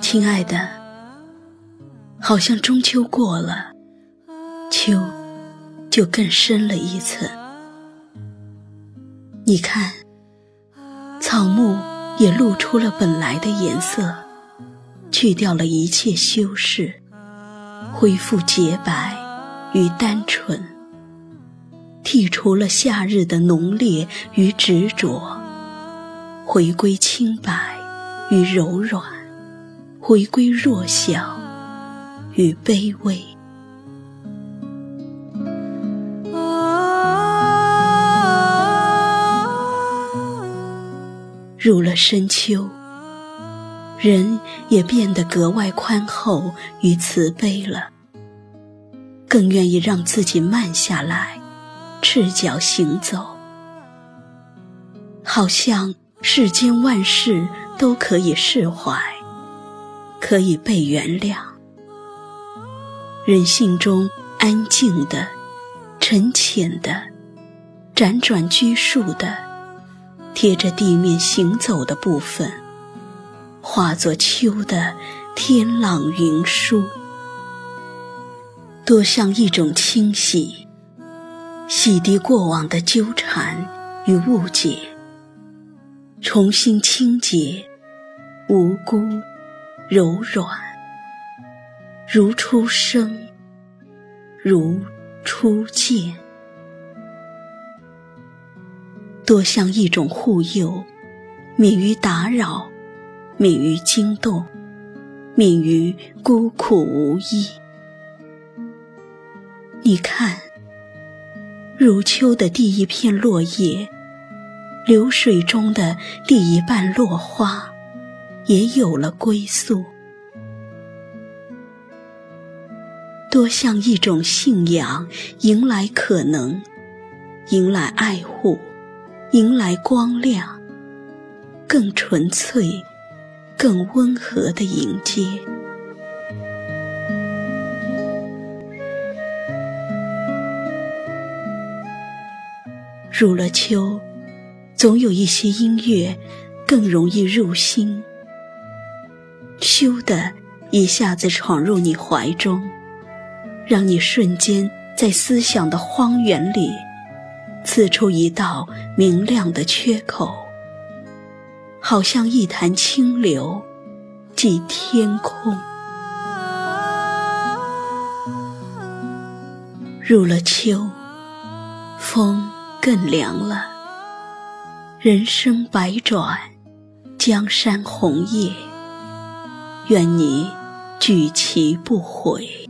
亲爱的，好像中秋过了，秋就更深了一层。你看，草木也露出了本来的颜色，去掉了一切修饰，恢复洁白与单纯，剔除了夏日的浓烈与执着，回归清白与柔软。回归弱小与卑微，入了深秋，人也变得格外宽厚与慈悲了，更愿意让自己慢下来，赤脚行走，好像世间万事都可以释怀。可以被原谅，人性中安静的、沉潜的、辗转拘束的、贴着地面行走的部分，化作秋的天朗云舒，多像一种清洗，洗涤过往的纠缠与误解，重新清洁无辜。柔软，如初生，如初见，多像一种护佑，免于打扰，免于惊动，免于孤苦无依。你看，入秋的第一片落叶，流水中的第一瓣落花。也有了归宿，多像一种信仰，迎来可能，迎来爱护，迎来光亮，更纯粹、更温和的迎接。入了秋，总有一些音乐更容易入心。咻的一下子闯入你怀中，让你瞬间在思想的荒原里刺出一道明亮的缺口，好像一潭清流，即天空。入了秋，风更凉了，人生百转，江山红叶。愿你举棋不悔，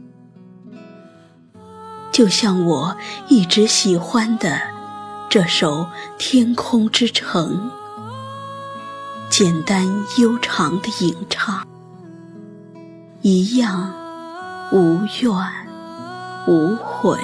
就像我一直喜欢的这首《天空之城》，简单悠长的吟唱，一样无怨无悔。